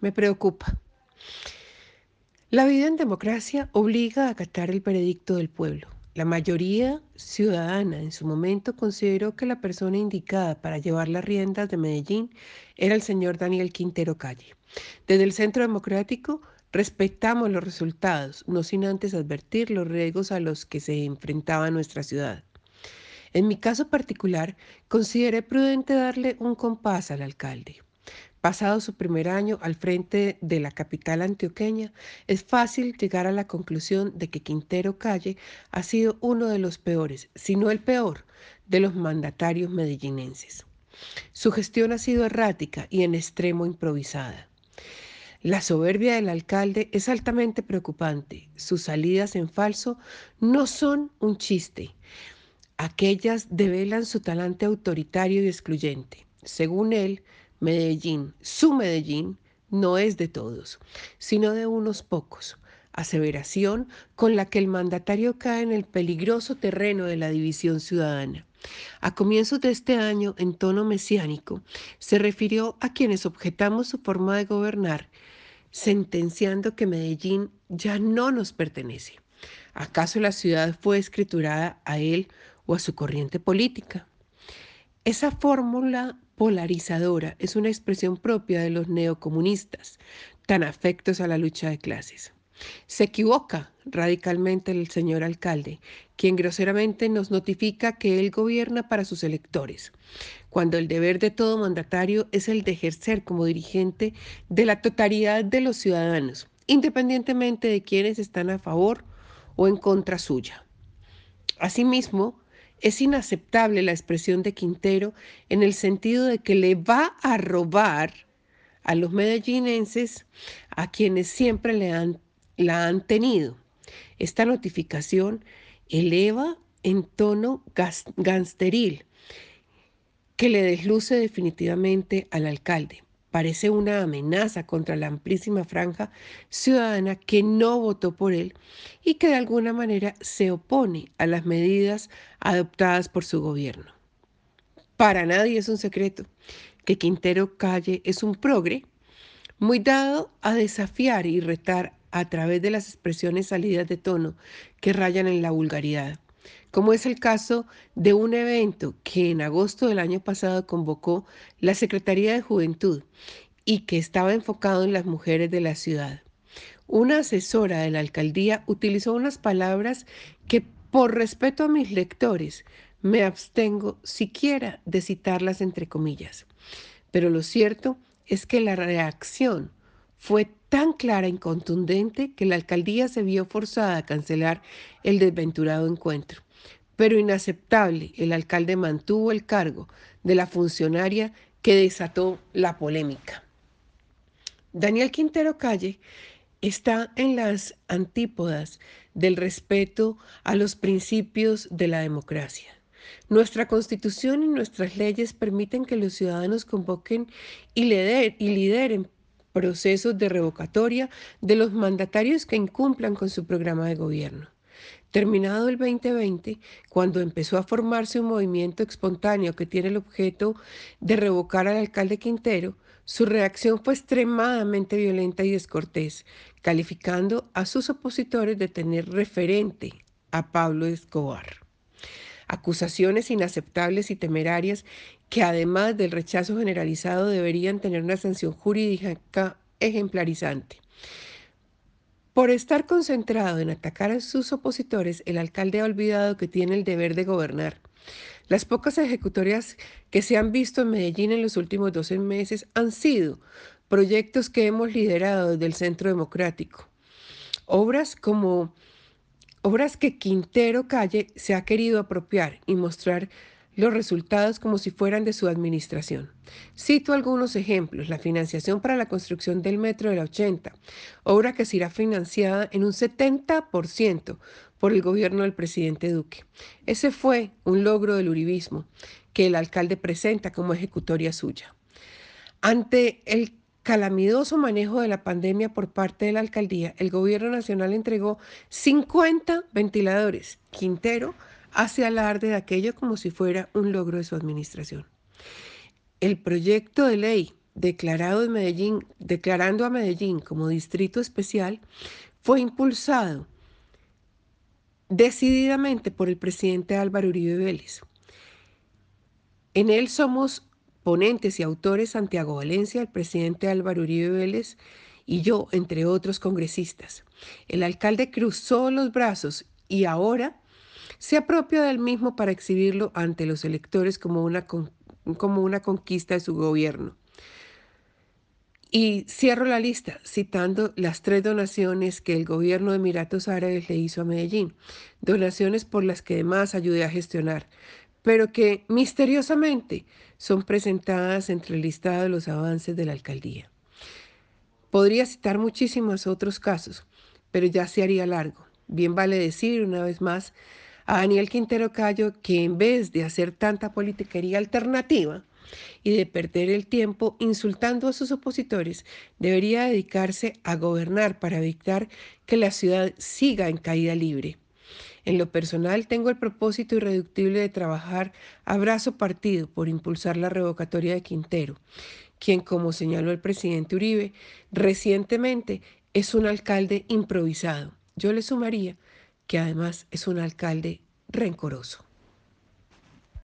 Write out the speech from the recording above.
me preocupa. La vida en democracia obliga a acatar el veredicto del pueblo. La mayoría ciudadana en su momento consideró que la persona indicada para llevar las riendas de Medellín era el señor Daniel Quintero Calle. Desde el Centro Democrático respetamos los resultados, no sin antes advertir los riesgos a los que se enfrentaba nuestra ciudad. En mi caso particular, consideré prudente darle un compás al alcalde. Pasado su primer año al frente de la capital antioqueña, es fácil llegar a la conclusión de que Quintero Calle ha sido uno de los peores, si no el peor, de los mandatarios medellinenses. Su gestión ha sido errática y en extremo improvisada. La soberbia del alcalde es altamente preocupante. Sus salidas en falso no son un chiste. Aquellas develan su talante autoritario y excluyente. Según él, Medellín, su Medellín, no es de todos, sino de unos pocos. Aseveración con la que el mandatario cae en el peligroso terreno de la división ciudadana. A comienzos de este año, en tono mesiánico, se refirió a quienes objetamos su forma de gobernar, sentenciando que Medellín ya no nos pertenece. ¿Acaso la ciudad fue escriturada a él o a su corriente política? Esa fórmula polarizadora es una expresión propia de los neocomunistas, tan afectos a la lucha de clases. Se equivoca radicalmente el señor alcalde, quien groseramente nos notifica que él gobierna para sus electores, cuando el deber de todo mandatario es el de ejercer como dirigente de la totalidad de los ciudadanos, independientemente de quienes están a favor o en contra suya. Asimismo, es inaceptable la expresión de Quintero en el sentido de que le va a robar a los medellinenses a quienes siempre le han, la han tenido. Esta notificación eleva en tono gangsteril que le desluce definitivamente al alcalde parece una amenaza contra la amplísima franja ciudadana que no votó por él y que de alguna manera se opone a las medidas adoptadas por su gobierno. Para nadie es un secreto que Quintero Calle es un progre muy dado a desafiar y retar a través de las expresiones salidas de tono que rayan en la vulgaridad como es el caso de un evento que en agosto del año pasado convocó la Secretaría de Juventud y que estaba enfocado en las mujeres de la ciudad. Una asesora de la alcaldía utilizó unas palabras que por respeto a mis lectores me abstengo siquiera de citarlas entre comillas. Pero lo cierto es que la reacción fue tan clara y contundente que la alcaldía se vio forzada a cancelar el desventurado encuentro pero inaceptable, el alcalde mantuvo el cargo de la funcionaria que desató la polémica. Daniel Quintero Calle está en las antípodas del respeto a los principios de la democracia. Nuestra constitución y nuestras leyes permiten que los ciudadanos convoquen y, lideren procesos de revocatoria de los mandatarios que incumplan con su programa de gobierno. Terminado el 2020, cuando empezó a formarse un movimiento espontáneo que tiene el objeto de revocar al alcalde Quintero, su reacción fue extremadamente violenta y descortés, calificando a sus opositores de tener referente a Pablo Escobar. Acusaciones inaceptables y temerarias que además del rechazo generalizado deberían tener una sanción jurídica ejemplarizante. Por estar concentrado en atacar a sus opositores, el alcalde ha olvidado que tiene el deber de gobernar. Las pocas ejecutorias que se han visto en Medellín en los últimos 12 meses han sido proyectos que hemos liderado desde el Centro Democrático. Obras como obras que Quintero Calle se ha querido apropiar y mostrar los resultados como si fueran de su administración. Cito algunos ejemplos. La financiación para la construcción del metro de la 80, obra que será financiada en un 70% por el gobierno del presidente Duque. Ese fue un logro del uribismo que el alcalde presenta como ejecutoria suya. Ante el calamitoso manejo de la pandemia por parte de la alcaldía, el gobierno nacional entregó 50 ventiladores. Quintero hace alarde de aquello como si fuera un logro de su administración. El proyecto de ley declarado en Medellín, declarando a Medellín como distrito especial, fue impulsado decididamente por el presidente Álvaro Uribe Vélez. En él somos ponentes y autores Santiago Valencia, el presidente Álvaro Uribe Vélez y yo, entre otros congresistas. El alcalde cruzó los brazos y ahora se apropia del mismo para exhibirlo ante los electores como una, como una conquista de su gobierno. Y cierro la lista citando las tres donaciones que el gobierno de Emiratos Árabes le hizo a Medellín, donaciones por las que además ayudé a gestionar, pero que misteriosamente son presentadas entre el listado de los avances de la alcaldía. Podría citar muchísimos otros casos, pero ya se haría largo. Bien vale decir una vez más a Daniel Quintero Cayo que en vez de hacer tanta politiquería alternativa, y de perder el tiempo insultando a sus opositores, debería dedicarse a gobernar para evitar que la ciudad siga en caída libre. En lo personal, tengo el propósito irreductible de trabajar a brazo partido por impulsar la revocatoria de Quintero, quien, como señaló el presidente Uribe, recientemente es un alcalde improvisado. Yo le sumaría que además es un alcalde rencoroso.